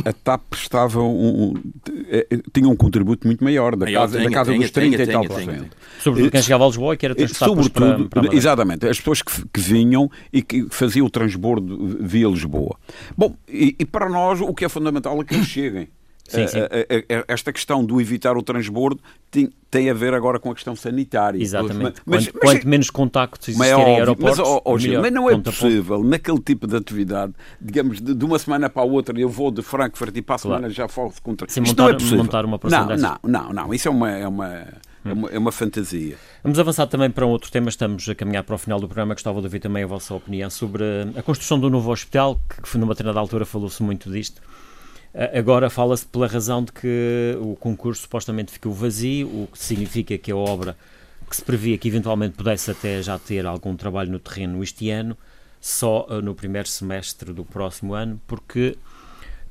a TAP prestava um, um, tinha um contributo muito maior, da casa, tenha, da casa tenha, dos 30 tenha, e tal por cento. Sobretudo quem chegava a Lisboa, que era transportado Sobretudo, para, para Exatamente, as pessoas que, que, vinham e que faziam o transbordo via Lisboa. Bom, e, e para nós o que é fundamental é que eles cheguem. Sim, sim. Esta questão do evitar o transbordo tem, tem, a ver agora com a questão sanitária. Exatamente. Mas, quanto, mas, quanto menos contactos existirem em aeroportos, mas, oh, mas não é possível, naquele tipo de atividade, digamos, de, de, uma semana para a outra, eu vou de Frankfurt e para a semana claro. já falo contra... Sim, montar, não é possível. montar uma não, não, não, não, isso é uma... É uma... É uma, é uma, fantasia. Vamos avançar também para um outro tema. Estamos a caminhar para o final do programa. Gostava de ouvir também a vossa opinião sobre a construção do novo hospital, que numa determinada altura falou-se muito disto. Agora fala-se pela razão de que o concurso supostamente ficou vazio, o que significa que a obra que se previa que eventualmente pudesse até já ter algum trabalho no terreno este ano, só eh, no primeiro semestre do próximo ano, porque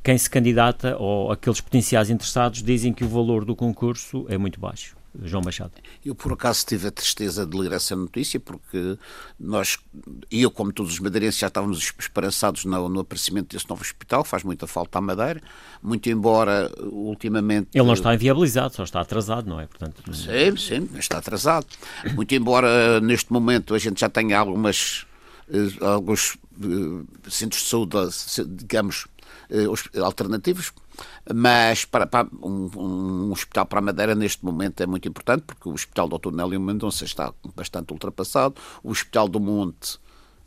quem se candidata ou aqueles potenciais interessados dizem que o valor do concurso é muito baixo. João Machado. Eu, por acaso, tive a tristeza de ler essa notícia, porque nós, eu, como todos os madeirenses, já estávamos esperançados no, no aparecimento desse novo hospital, faz muita falta à Madeira, muito embora, ultimamente... Ele não está inviabilizado, só está atrasado, não é? Portanto... Sim, sim, está atrasado. Muito embora, neste momento, a gente já tenha algumas, eh, alguns eh, centros de saúde, digamos, eh, alternativos, mas para, para um, um, hospital para a Madeira neste momento é muito importante, porque o Hospital Dr. Nélio Mendonça está bastante ultrapassado, o Hospital do Monte,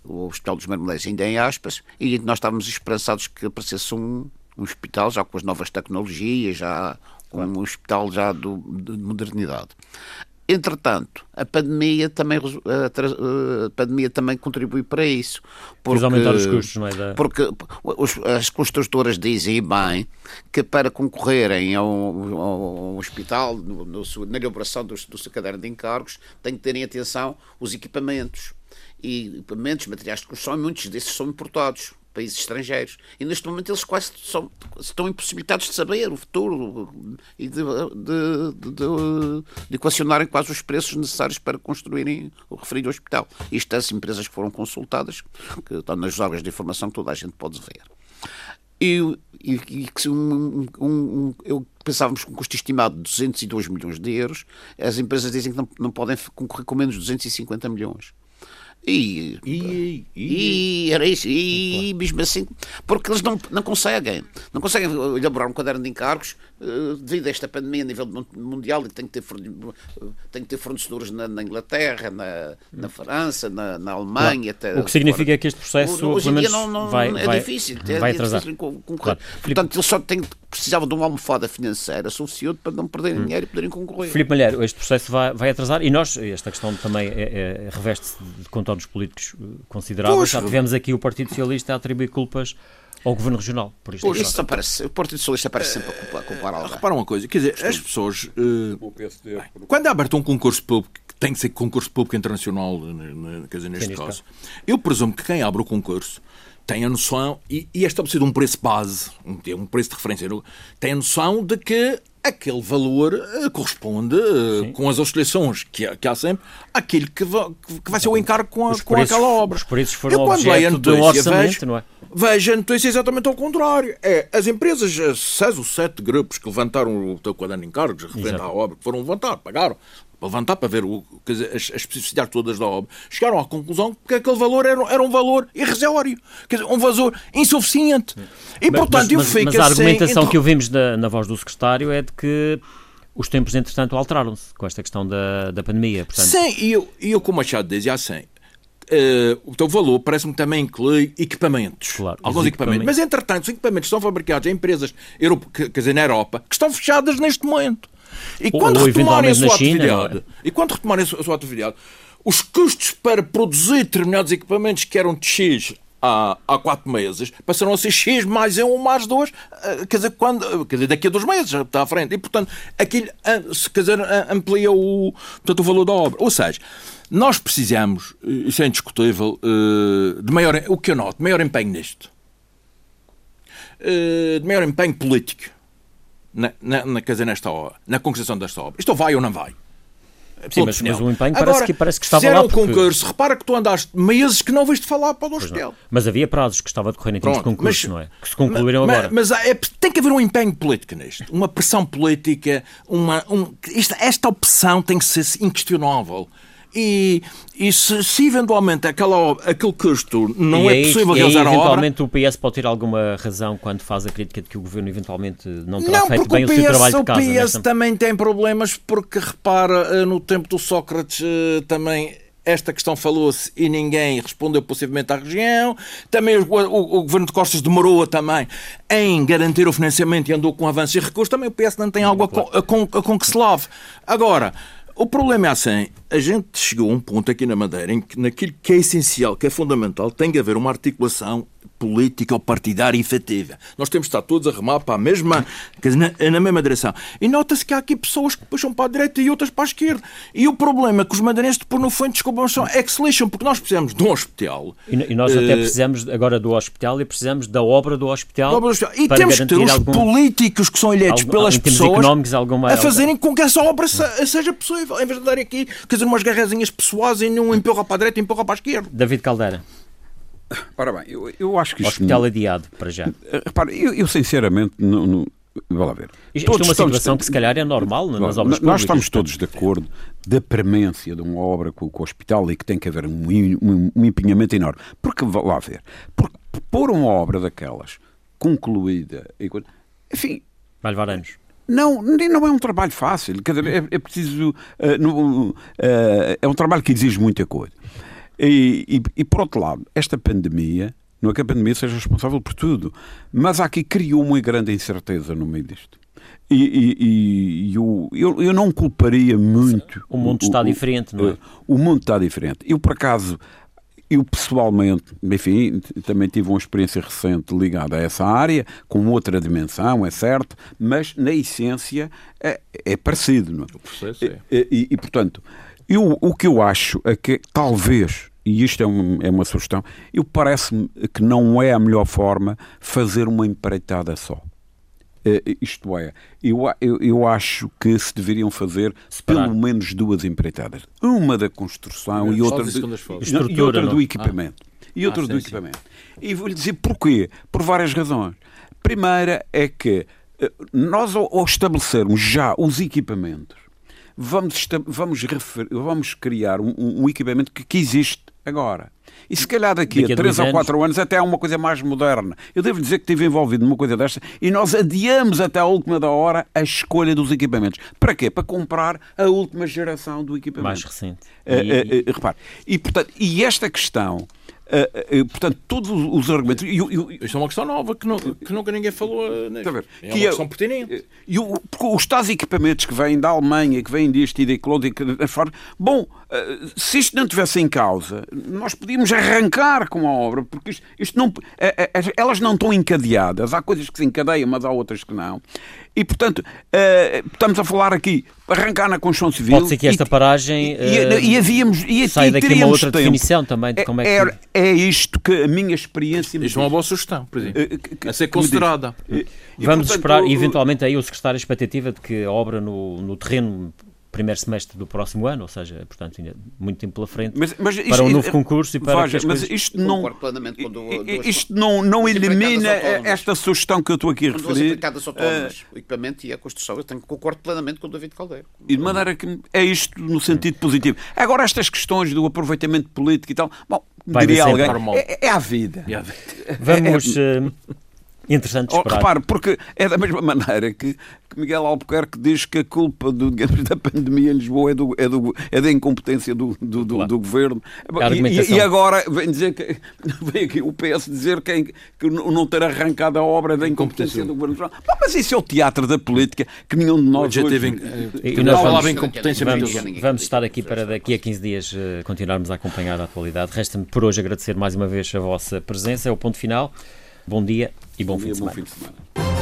o Hospital dos Marmelés ainda em aspas, e nós estávamos esperançados que aparecesse um, um hospital já com as novas tecnologias, já um hospital já do, de modernidade. Entretanto, a pandemia também, a pandemia também contribui para isso. Porque, aumentar os custos, não é? Da... Porque as construtoras dizem bem que para concorrerem ao, ao hospital, no, no, na elaboração do, do seu caderno de encargos, têm que terem atenção os equipamentos. E equipamentos, materiais de construção, muitos desses são importados países estrangeiros. E neste momento eles quase são, estão impossibilitados de saber o futuro e de, de, de, de, equacionarem quase os preços necessários para construírem o referido hospital. Isto as empresas que foram consultadas, que estão nas órgãos de informação que toda a gente pode ver. E, e, e um, um, um, eu pensávamos com um custo estimado de 202 milhões de euros, as empresas dizem que não, não podem concorrer com menos de 250 milhões. E, e, e, era isso, e mesmo assim, porque eles não, não conseguem, não conseguem elaborar um caderno de encargos devido a esta pandemia a nível mundial e tem que ter, tem que ter fornecedores na, na Inglaterra, na, na França, na, na Alemanha. Claro. Até o que significa fora. que este processo hoje não, não vai, é vai, difícil, vai é atrasar. difícil concorrer. Claro. Portanto, eles só têm, precisavam de uma almofada financeira suficiente para não perderem hum. dinheiro e poderem concorrer. Filipe Malheiro, este processo vai, vai atrasar e nós, esta questão também é, é, reveste-se de contornos políticos eh, consideráveis. Já tivemos aqui o Partido Socialista a atribuir culpas ao Governo Regional. Por isto pois, isso aparece, o Partido Socialista aparece sempre a culpar, a culpar alguém. Repara uma coisa, quer dizer, as pessoas. Uh, quando é aberto um concurso público, que tem que ser concurso público internacional, quer dizer, neste caso, eu presumo que quem abre o concurso tem a noção, e, e é estabelecido um preço base, um, um preço de referência, tem a noção de que aquele valor uh, corresponde, uh, com as oscilações que há, que há sempre, àquilo que, va, que vai ser o encargo com, a, com preços, aquela obra. Os preços foram eu, objeto do orçamento, vejo, não é? Veja a notícia exatamente ao contrário. É, as empresas, seis ou sete grupos que levantaram o teu quadrante em cargos, referente à obra, que foram levantar, pagaram, para levantar para ver o, dizer, as, as, especificidades todas da obra, chegaram à conclusão que aquele valor era, era um valor irrisório, quer dizer, um valor insuficiente. E, mas, portanto, mas, eu fico mas a argumentação que ouvimos na, na voz do secretário é de que os tempos, entretanto, alteraram-se com esta questão da, da pandemia. Portanto... Sim, e eu, eu como Machado dizia assim, Uh, o teu valor parece-me também inclui equipamentos. Claro, alguns equipamentos. Mas, entretanto, os equipamentos são fabricados em empresas quer dizer, na Europa que estão fechadas neste momento. E quando ou, retomarem a sua China, atividade, é? e quando retomarem a sua atividade, os custos para produzir determinados equipamentos que eram de X há, há quatro meses passarão a ser X mais um mais dois, eh, quer dizer, quando, quer dizer, daqui a dois meses está à frente. E, portanto, aquilo quer dizer, amplia o, portanto, o valor da obra. Ou seja, nós precisamos, eh, isso é indiscutível, eh, de maior, o que eu noto, maior empenho nisto. De maior empenho político na, na, na, quer dizer, nesta obra, na concretização desta obra. Isto vai ou não vai? Sim, mas, mas, o empenho Agora, parece que, parece que estava lá. Porque... um concurso, repara que tu andaste meses que não viste falar para o hospital. Mas havia prazos que estava a decorrer em termos de concurso, mas, não é? Que se concluíram mas, agora. Mas, é, tem que haver um empenho político nisto. Uma pressão política, uma, um, esta, esta opção tem que ser inquestionável. E, e se, se, eventualmente aquela, aquele custo não e é aí, possível realizar a obra... eventualmente o PS pode ter alguma razão quando faz a crítica de que o Governo eventualmente não terá não, feito bem o, PS, seu trabalho de casa. O PS nesta... também tem problemas porque, repara, eh, no tempo do Sócrates eh, também esta questão falou-se e ninguém respondeu possivelmente à região. Também o, o, o, governo de Costas demorou também em garantir o financiamento e andou com avanços e recursos. Também o PS não tem algo a, com, a, com, a com que se lave. Agora, o problema é assim, a gente chegou a um ponto aqui na Madeira em que naquilo que é essencial, que é fundamental, tem que haver uma articulação política ou partidária efetiva. Nós temos de estar todos a remar para a mesma, na, na mesma direção. E nota-se que há aqui pessoas que puxam para a direita e outras para a esquerda. E o problema é que os madeirenses, por no fundo, desculpam, são é que se lixam, porque nós precisamos de um hospital. E, e nós uh, até precisamos agora do hospital e precisamos da obra do hospital. Obra do hospital. E temos que ter os algum, políticos que são eleitos algum, pelas pessoas a fazerem com que essa obra seja possível, em vez de darem aqui, quer dizer, umas guerrazinhas pessoais e não empurra para a direita e empurra para a esquerda. David Caldeira. Ora bem, eu, eu acho que isto... Hospital adiado, para já. Eh, repare, eu, eu sinceramente não... não Vá lá ver. Isto todos é uma situação que se calhar é normal nas obras públicas. Nós estamos todos de acordo da premência de uma obra com, com o hospital e que tem que haver um, um, um empenhamento enorme. Porque, vá lá ver, porque pôr uma obra daquelas concluída, enfim... Vai levar anos. Não, não é um trabalho fácil. É, é preciso. Uh, no, uh, é um trabalho que exige muita coisa. E, e, e, por outro lado, esta pandemia, não é que a pandemia seja responsável por tudo, mas aqui criou uma grande incerteza no meio disto. E, e, eu, eu, eu, não culparia muito. O mundo está o, diferente, não é? O mundo está diferente. Eu, por acaso, eu pessoalmente, enfim, também tive uma experiência recente ligada a essa área, com outra dimensão, é certo, mas na essência é, é parecido. Não é? O processo é. E, e, e portanto, eu, o que eu acho é que talvez, e isto é, um, é uma sugestão, eu parece-me que não é a melhor forma fazer uma empreitada só. Uh, isto é, eu, eu, eu, acho que se deveriam fazer Separar. pelo menos duas empreitadas. Uma da construção e outra, de, e outra do equipamento. Ah. E outra ah, do sim, equipamento. Sim. E vou-lhe dizer porquê. Por várias razões. Primeira é que uh, nós, ao, estabelecermos já os equipamentos, vamos, vamos, vamos criar um, um equipamento que, que existe agora. E se calhar daqui, daqui a 3 ou 4 anos até há uma coisa mais moderna. Eu devo dizer que estive envolvido numa coisa desta e nós adiamos até a última da hora a escolha dos equipamentos. Para quê? Para comprar a última geração do equipamento. Mais recente. Uh, uh, uh, repare. E, portanto, e esta questão Uh, uh, portanto, todos os argumentos. Eu, eu, Isto é uma questão nova que, não, que nunca ninguém falou. Né? É uma questão pertinente. E o, os tais equipamentos que vêm da Alemanha, que vêm deste e daquele outro, bom, uh, se isto não tivesse em causa, nós podíamos arrancar com a obra, porque isto, isto não, elas não estão encadeadas. Há coisas que se encadeiam, mas há outras que não. E, portanto, estamos a falar aqui, arrancar na Constituição Civil. Pode ser que esta paragem. Uh, e, e, havíamos. E sai daqui uma outra tempo. definição também de como é que. É, é isto que a minha experiência. Isto é uma boa sugestão, por exemplo. A ser considerada. E, Vamos portanto, esperar, eventualmente, aí o secretário a expectativa de que a obra no, no terreno primeiro semestre do próximo ano, ou seja, portanto, ainda muito tempo pela frente mas, mas isto, para um novo concurso e para Vaja, mas coisas... isto não, duas, isto não, não elimina esta sugestão que eu estou aqui a referir. Duas autónomas, uh, o equipamento e a construção, eu tenho, concordo plenamente com o David Caldeiro. E de maneira que é isto no sentido positivo. Agora, estas questões do aproveitamento político e tal, bom, Vai diria alguém, é, é, a vida. É a vida. Vamos... Uh, Interessante oh, esperar. Oh, repare, porque é da mesma maneira que, que Miguel Albuquerque diz que a culpa do, digamos, da pandemia em Lisboa é, do, é, do, é da incompetência do, do, do, do governo. E, e, agora vem dizer que vem aqui o PS dizer que, que não ter arrancado a obra da incompetência do governo. Bom, mas isso é o teatro da política que nenhum de nós. Já teve, e, e nós falava em competência vamos, vamos estar aqui para daqui a 15 dias uh, continuarmos a acompanhar a atualidade. Resta-me por hoje agradecer mais uma vez a vossa presença. É o ponto final. Bom dia e bom e fim de. Bom fim de semana.